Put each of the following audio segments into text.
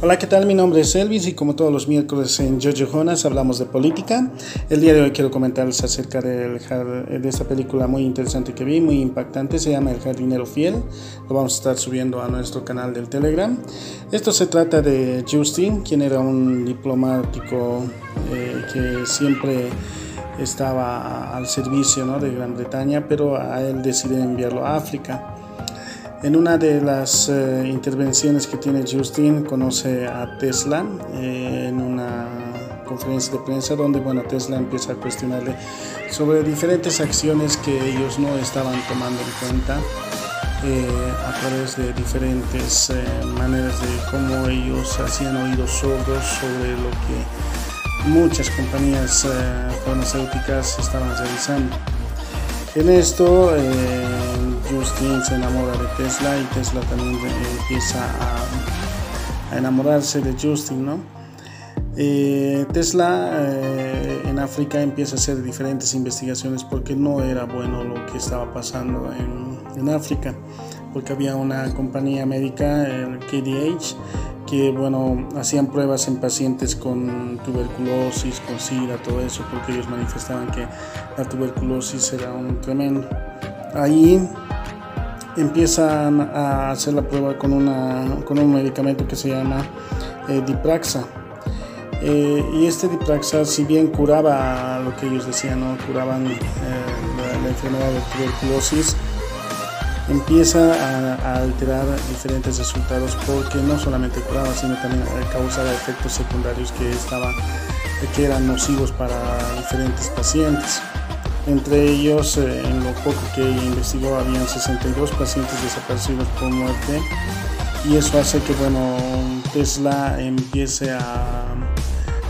Hola, ¿qué tal? Mi nombre es Elvis y como todos los miércoles en Jojo Jonas hablamos de política. El día de hoy quiero comentarles acerca de esta película muy interesante que vi, muy impactante, se llama El jardinero fiel. Lo vamos a estar subiendo a nuestro canal del Telegram. Esto se trata de Justin, quien era un diplomático eh, que siempre estaba al servicio de Gran Bretaña, pero a él decide enviarlo a África. En una de las eh, intervenciones que tiene Justin conoce a Tesla eh, en una conferencia de prensa donde bueno, Tesla empieza a cuestionarle sobre diferentes acciones que ellos no estaban tomando en cuenta eh, a través de diferentes maneras de cómo ellos hacían oídos sordos sobre lo que muchas compañías farmacéuticas estaban realizando. En esto Justin se enamora de Tesla y Tesla también empieza a, enamorarse de Justin, ¿no? Eh, Tesla eh, en África empieza a hacer diferentes investigaciones porque no era bueno lo que estaba pasando en, en África, porque había una compañía médica, el KDH, que bueno, hacían pruebas en pacientes con tuberculosis, con SIDA, todo eso, porque ellos manifestaban que la tuberculosis era un tremendo. Ahí empiezan a hacer la prueba con, una, con un medicamento que se llama eh, Dipraxa. Eh, y este Dipraxa, si bien curaba lo que ellos decían, ¿no? curaban eh, la, enfermedad de tuberculosis, empieza a, alterar diferentes resultados porque no solamente curaba, sino también causaba efectos secundarios que, que eran nocivos para diferentes pacientes. Entre ellos, eh, en lo poco que investigó, habían 62 pacientes desaparecidos por muerte y eso hace que bueno, Tesla empiece a,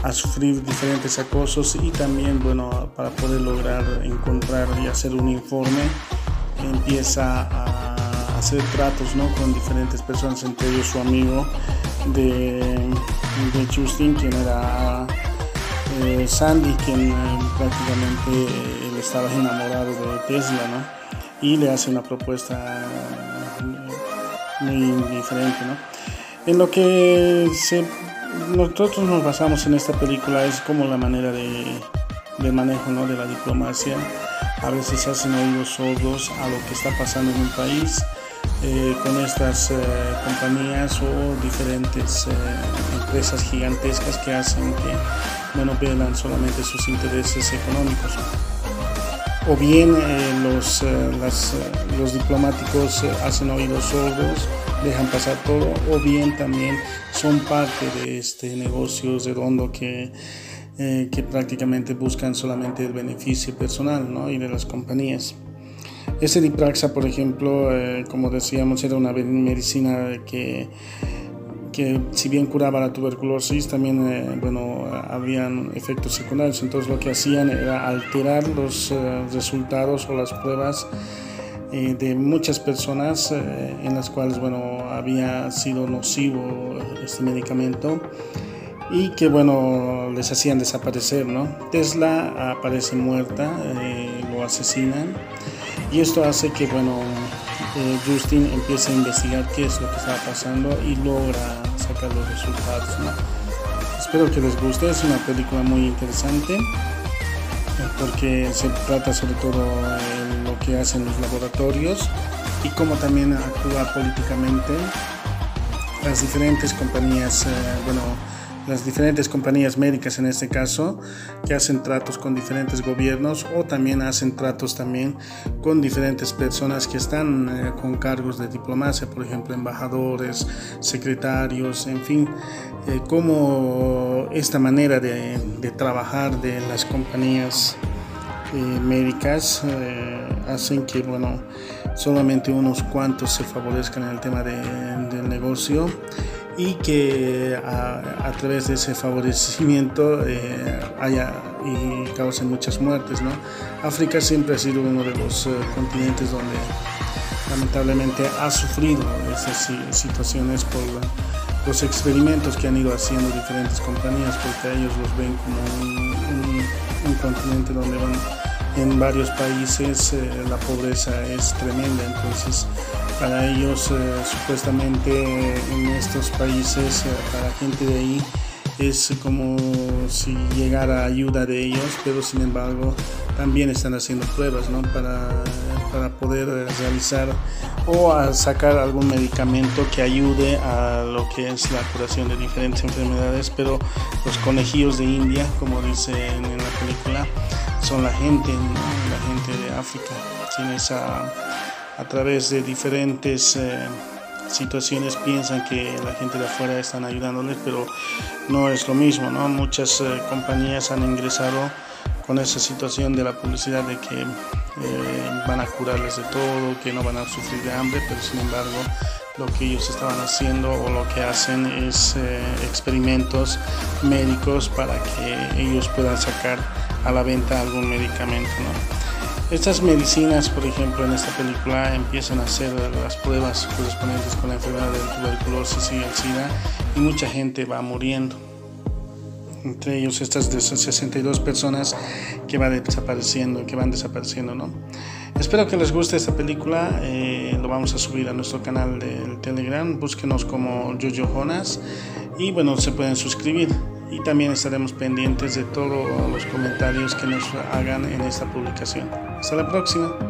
a sufrir diferentes acosos y también bueno, para poder lograr encontrar y hacer un informe, empieza a hacer tratos ¿no? con diferentes personas, entre ellos su amigo de, de Justin, quien era eh, Sandy, quien eh, prácticamente estaba enamorado de Tesla, ¿no? Y le hace una propuesta muy diferente, ¿no? En lo que nosotros nos basamos en esta película es como la manera de, de manejo ¿no? de la diplomacia. A veces hacen oídos sordos a lo que está pasando en un país eh, con estas compañías o diferentes empresas gigantescas que hacen que no velan solamente sus intereses económicos. O bien eh, los, eh, eh, los diplomáticos hacen oídos sordos, dejan pasar todo, o bien también son parte de este negocio redondo que, que prácticamente buscan solamente el beneficio personal ¿no? y de las compañías. Ese Dipraxa, por ejemplo, como decíamos, era una medicina que que si bien curaba la tuberculosis, también eh, bueno, habían efectos secundarios. Entonces lo que hacían era alterar los eh, resultados o las pruebas eh, de muchas personas en las cuales bueno, había sido nocivo este medicamento y que bueno, les hacían desaparecer. ¿no? Tesla aparece muerta, asesinan y esto hace que bueno, Justin empieza a investigar qué es lo que estaba pasando y logra sacar los resultados. Espero que les guste, es una película muy interesante eh, porque se trata sobre todo de lo que hacen los laboratorios y cómo también actúa políticamente las diferentes compañías, eh, bueno, las diferentes compañías médicas en este caso, que hacen tratos con diferentes gobiernos o también hacen tratos también con diferentes personas que están eh, con cargos de diplomacia, por ejemplo, embajadores, secretarios, en fin, eh, cómo esta manera de, trabajar de las compañías eh, médicas hacen que, bueno, solamente unos cuantos se favorezcan en el tema del negocio y que a, través de ese favorecimiento eh, haya y cause muchas muertes. ¿no? África siempre ha sido uno de los eh, continentes donde lamentablemente ha sufrido esas situaciones por los experimentos que han ido haciendo diferentes compañías porque ellos los ven como un, continente donde en varios países eh, la pobreza es tremenda, entonces para ellos eh, supuestamente en estos países, eh, para gente de ahí, es como si llegara ayuda de ellos, pero sin embargo también están haciendo pruebas ¿no? para, para poder realizar o a sacar algún medicamento que ayude a lo que es la curación de diferentes enfermedades, pero los conejillos de India, como dicen en la película, son la gente, la gente de África, a, a través de diferentes eh, situaciones piensan que la gente de afuera están ayudándoles, pero no es lo mismo, ¿no? Muchas eh, compañías han ingresado con esa situación de la publicidad de que eh, van a curarles de todo, que no van a sufrir de hambre, pero sin embargo lo que ellos estaban haciendo o lo que hacen es experimentos médicos para que ellos puedan sacar a la venta algún medicamento. Estas medicinas, por ejemplo, en esta película empiezan a hacer las pruebas correspondientes con la enfermedad de tuberculosis y el SIDA y mucha gente va muriendo. Entre ellos estas de esas 62 personas que van desapareciendo, que van desapareciendo, ¿no? Espero que les guste esta película. Eh, lo vamos a subir a nuestro canal del Telegram. Búsquenos como Jojo Jonas y bueno, se pueden suscribir y también estaremos pendientes de todos los comentarios que nos hagan en esta publicación. Hasta la próxima.